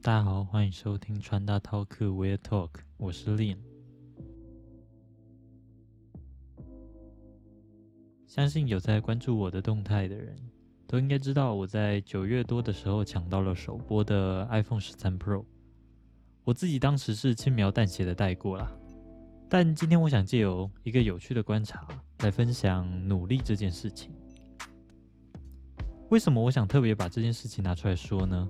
大家好，欢迎收听穿搭 Talk Weird Talk，我是 Lin。相信有在关注我的动态的人，都应该知道我在九月多的时候抢到了首播的 iPhone 十三 Pro。我自己当时是轻描淡写的带过啦，但今天我想借由一个有趣的观察来分享努力这件事情。为什么我想特别把这件事情拿出来说呢？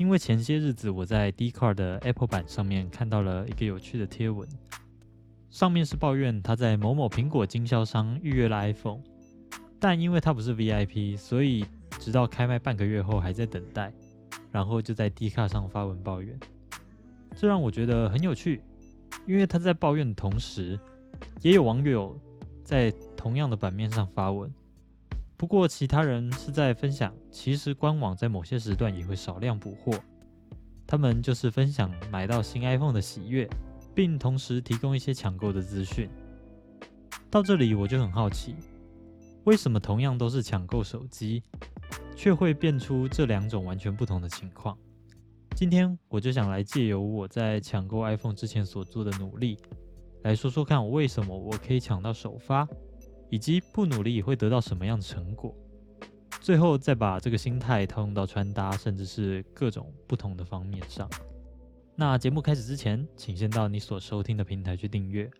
因为前些日子我在 d c a r 的 Apple 版上面看到了一个有趣的贴文，上面是抱怨他在某某苹果经销商预约了 iPhone，但因为他不是 VIP，所以直到开卖半个月后还在等待，然后就在 d c a r 上发文抱怨。这让我觉得很有趣，因为他在抱怨的同时，也有网友在同样的版面上发文。不过，其他人是在分享，其实官网在某些时段也会少量补货。他们就是分享买到新 iPhone 的喜悦，并同时提供一些抢购的资讯。到这里我就很好奇，为什么同样都是抢购手机，却会变出这两种完全不同的情况？今天我就想来借由我在抢购 iPhone 之前所做的努力，来说说看我为什么我可以抢到首发。以及不努力会得到什么样的成果？最后再把这个心态套用到穿搭，甚至是各种不同的方面上。那节目开始之前，请先到你所收听的平台去订阅，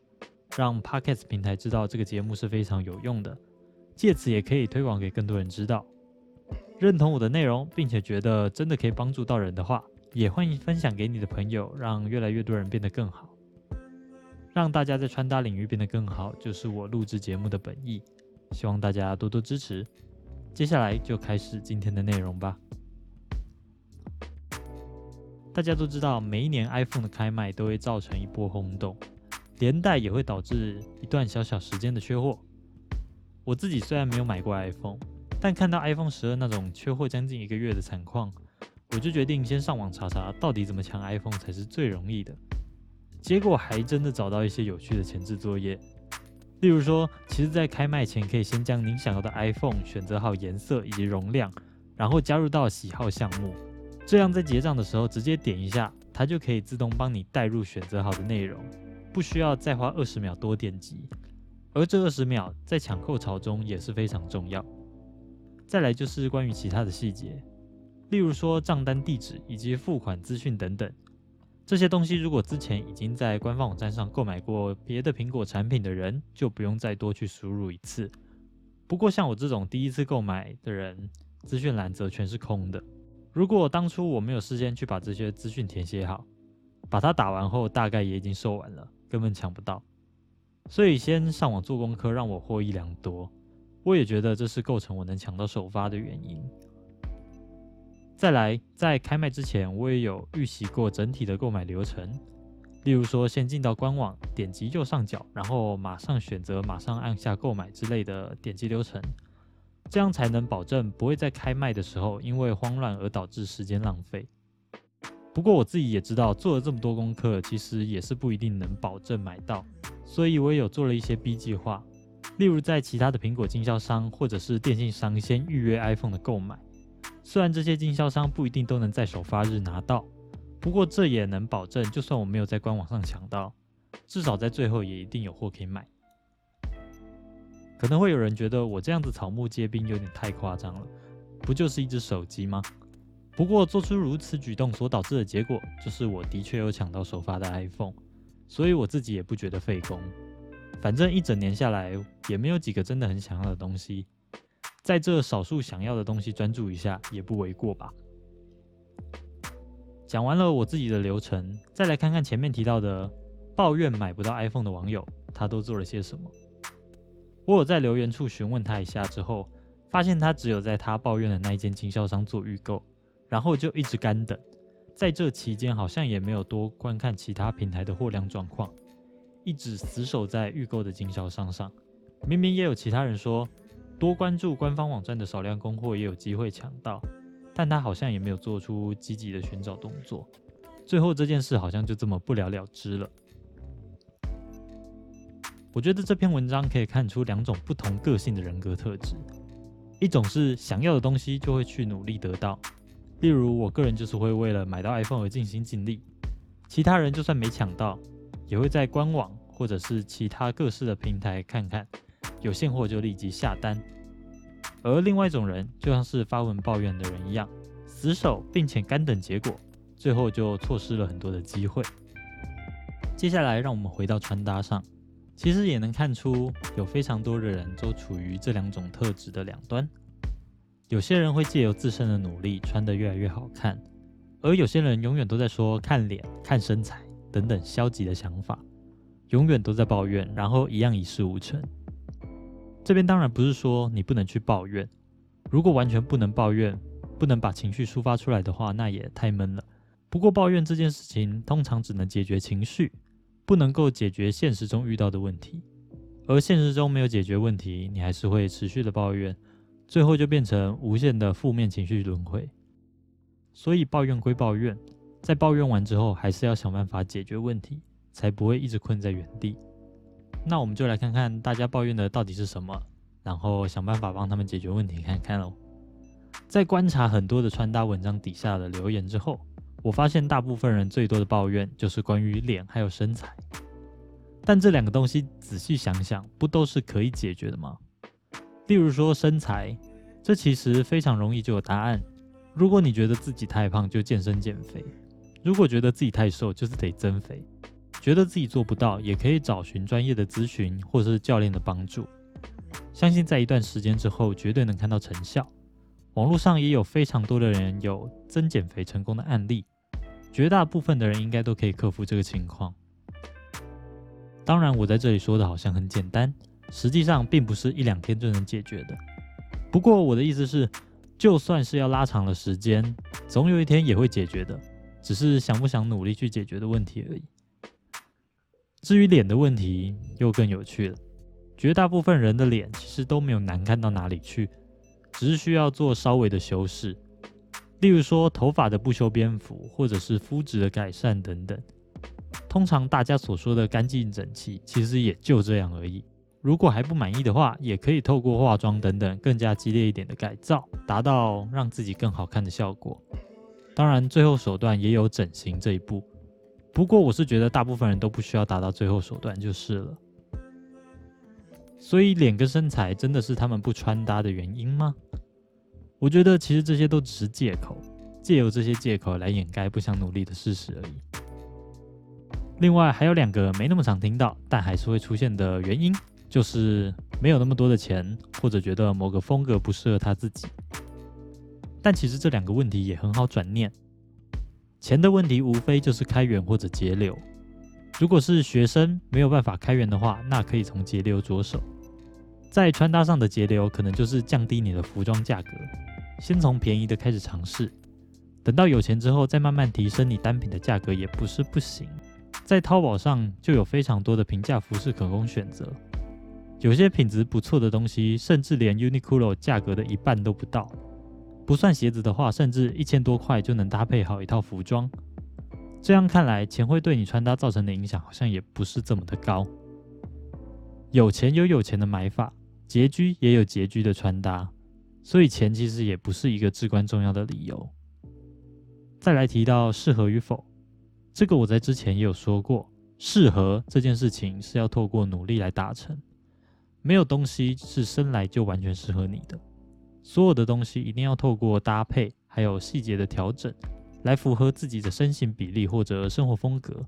让 Podcast 平台知道这个节目是非常有用的，借此也可以推广给更多人知道。认同我的内容，并且觉得真的可以帮助到人的话，也欢迎分享给你的朋友，让越来越多人变得更好。让大家在穿搭领域变得更好，就是我录制节目的本意。希望大家多多支持。接下来就开始今天的内容吧。大家都知道，每一年 iPhone 的开卖都会造成一波轰动，连带也会导致一段小小时间的缺货。我自己虽然没有买过 iPhone，但看到 iPhone 十二那种缺货将近一个月的惨况，我就决定先上网查查，到底怎么抢 iPhone 才是最容易的。结果还真的找到一些有趣的前置作业，例如说，其实，在开卖前可以先将您想要的 iPhone 选择好颜色以及容量，然后加入到喜好项目，这样在结账的时候直接点一下，它就可以自动帮你带入选择好的内容，不需要再花二十秒多点击。而这二十秒在抢购潮中也是非常重要。再来就是关于其他的细节，例如说账单地址以及付款资讯等等。这些东西，如果之前已经在官方网站上购买过别的苹果产品的人，就不用再多去输入一次。不过，像我这种第一次购买的人，资讯栏则全是空的。如果当初我没有事先去把这些资讯填写好，把它打完后，大概也已经售完了，根本抢不到。所以，先上网做功课，让我获益良多。我也觉得这是构成我能抢到首发的原因。再来，在开卖之前，我也有预习过整体的购买流程。例如说，先进到官网，点击右上角，然后马上选择，马上按下购买之类的点击流程，这样才能保证不会在开卖的时候因为慌乱而导致时间浪费。不过我自己也知道，做了这么多功课，其实也是不一定能保证买到，所以我也有做了一些 B 计划，例如在其他的苹果经销商或者是电信商先预约 iPhone 的购买。虽然这些经销商不一定都能在首发日拿到，不过这也能保证，就算我没有在官网上抢到，至少在最后也一定有货可以买。可能会有人觉得我这样子草木皆兵有点太夸张了，不就是一只手机吗？不过做出如此举动所导致的结果，就是我的确有抢到首发的 iPhone，所以我自己也不觉得费工。反正一整年下来，也没有几个真的很想要的东西。在这少数想要的东西专注一下也不为过吧。讲完了我自己的流程，再来看看前面提到的抱怨买不到 iPhone 的网友，他都做了些什么。我有在留言处询问他一下之后，发现他只有在他抱怨的那一间经销商做预购，然后就一直干等，在这期间好像也没有多观看其他平台的货量状况，一直死守在预购的经销商上。明明也有其他人说。多关注官方网站的少量供货也有机会抢到，但他好像也没有做出积极的寻找动作，最后这件事好像就这么不了了之了。我觉得这篇文章可以看出两种不同个性的人格特质，一种是想要的东西就会去努力得到，例如，我个人就是会为了买到 iPhone 而尽心尽力，其他人就算没抢到，也会在官网或者是其他各式的平台看看，有现货就立即下单。而另外一种人，就像是发文抱怨的人一样，死守并且干等结果，最后就错失了很多的机会。接下来，让我们回到穿搭上，其实也能看出，有非常多的人都处于这两种特质的两端。有些人会借由自身的努力穿得越来越好看，而有些人永远都在说看脸、看身材等等消极的想法，永远都在抱怨，然后一样一事无成。这边当然不是说你不能去抱怨，如果完全不能抱怨，不能把情绪抒发出来的话，那也太闷了。不过抱怨这件事情通常只能解决情绪，不能够解决现实中遇到的问题，而现实中没有解决问题，你还是会持续的抱怨。最后就变成无限的负面情绪轮回，所以抱怨归抱怨，在抱怨完之后，还是要想办法解决问题，才不会一直困在原地。那我们就来看看大家抱怨的到底是什么，然后想办法帮他们解决问题看看喽。在观察很多的穿搭文章底下的留言之后，我发现大部分人最多的抱怨就是关于脸还有身材，但这两个东西仔细想想，不都是可以解决的吗？例如说身材，这其实非常容易就有答案。如果你觉得自己太胖，就健身减肥；如果觉得自己太瘦，就是得增肥。觉得自己做不到，也可以找寻专业的咨询或者是教练的帮助。相信在一段时间之后，绝对能看到成效。网络上也有非常多的人有增减肥成功的案例，绝大部分的人应该都可以克服这个情况。当然，我在这里说的好像很简单。实际上并不是一两天就能解决的。不过我的意思是，就算是要拉长了时间，总有一天也会解决的，只是想不想努力去解决的问题而已。至于脸的问题，又更有趣了。绝大部分人的脸其实都没有难看到哪里去，只是需要做稍微的修饰，例如说头发的不修边幅，或者是肤质的改善等等。通常大家所说的干净整齐，其实也就这样而已。如果还不满意的话，也可以透过化妆等等更加激烈一点的改造，达到让自己更好看的效果。当然，最后手段也有整形这一步。不过，我是觉得大部分人都不需要达到最后手段就是了。所以，脸跟身材真的是他们不穿搭的原因吗？我觉得其实这些都只是借口，借由这些借口来掩盖不想努力的事实而已。另外，还有两个没那么常听到，但还是会出现的原因。就是没有那么多的钱，或者觉得某个风格不适合他自己。但其实这两个问题也很好转念。钱的问题无非就是开源或者节流。如果是学生没有办法开源的话，那可以从节流着手。在穿搭上的节流，可能就是降低你的服装价格，先从便宜的开始尝试，等到有钱之后再慢慢提升你单品的价格也不是不行。在淘宝上就有非常多的平价服饰可供选择。有些品质不错的东西，甚至连 Uniqlo 价格的一半都不到。不算鞋子的话，甚至一千多块就能搭配好一套服装。这样看来，钱会对你穿搭造成的影响好像也不是这么的高。有钱有有钱的买法，拮据也有拮据的穿搭，所以钱其实也不是一个至关重要的理由。再来提到适合与否，这个我在之前也有说过，适合这件事情是要透过努力来达成。没有东西是生来就完全适合你的，所有的东西一定要透过搭配，还有细节的调整，来符合自己的身形比例或者生活风格。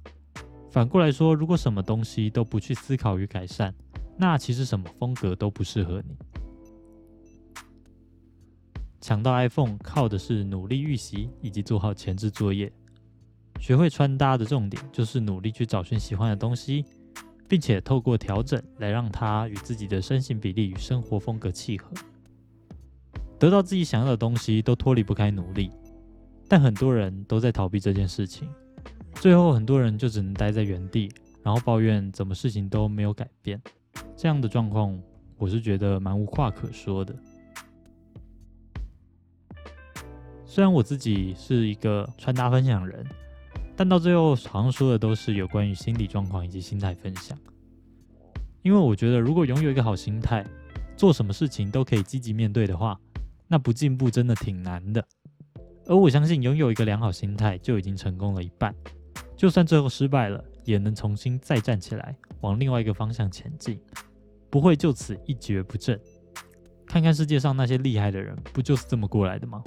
反过来说，如果什么东西都不去思考与改善，那其实什么风格都不适合你。抢到 iPhone 靠的是努力预习以及做好前置作业，学会穿搭的重点就是努力去找寻喜欢的东西。并且透过调整来让它与自己的身形比例与生活风格契合，得到自己想要的东西都脱离不开努力，但很多人都在逃避这件事情，最后很多人就只能待在原地，然后抱怨怎么事情都没有改变。这样的状况，我是觉得蛮无话可说的。虽然我自己是一个穿搭分享人。但到最后，好像说的都是有关于心理状况以及心态分享。因为我觉得，如果拥有一个好心态，做什么事情都可以积极面对的话，那不进步真的挺难的。而我相信，拥有一个良好心态就已经成功了一半。就算最后失败了，也能重新再站起来，往另外一个方向前进，不会就此一蹶不振。看看世界上那些厉害的人，不就是这么过来的吗？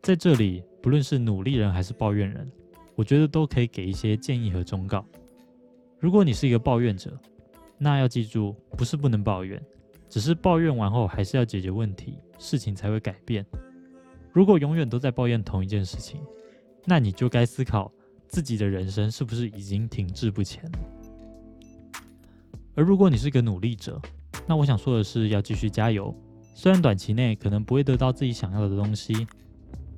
在这里，不论是努力人还是抱怨人，我觉得都可以给一些建议和忠告。如果你是一个抱怨者，那要记住，不是不能抱怨，只是抱怨完后还是要解决问题，事情才会改变。如果永远都在抱怨同一件事情，那你就该思考自己的人生是不是已经停滞不前。而如果你是个努力者，那我想说的是，要继续加油。虽然短期内可能不会得到自己想要的东西，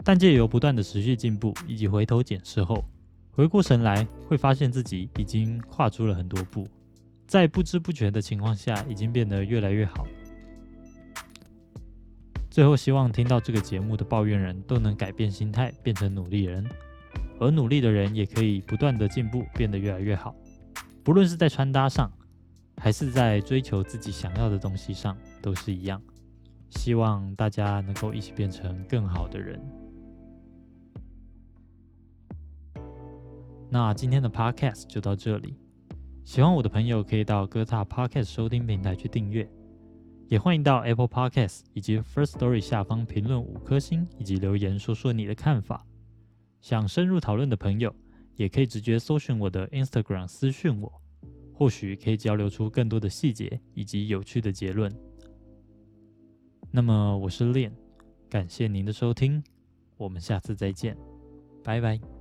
但借由不断的持续进步以及回头检视后，回过神来会发现自己已经跨出了很多步，在不知不觉的情况下，已经变得越来越好。最后，希望听到这个节目的抱怨人都能改变心态，变成努力人，而努力的人也可以不断的进步，变得越来越好。不论是在穿搭上，还是在追求自己想要的东西上，都是一样。希望大家能够一起变成更好的人。那今天的 podcast 就到这里。喜欢我的朋友可以到哥大 podcast 收听平台去订阅，也欢迎到 Apple Podcast 以及 First Story 下方评论五颗星以及留言说说你的看法。想深入讨论的朋友，也可以直接搜寻我的 Instagram 私讯我，或许可以交流出更多的细节以及有趣的结论。那么我是 Lin，，感谢您的收听，我们下次再见，拜拜。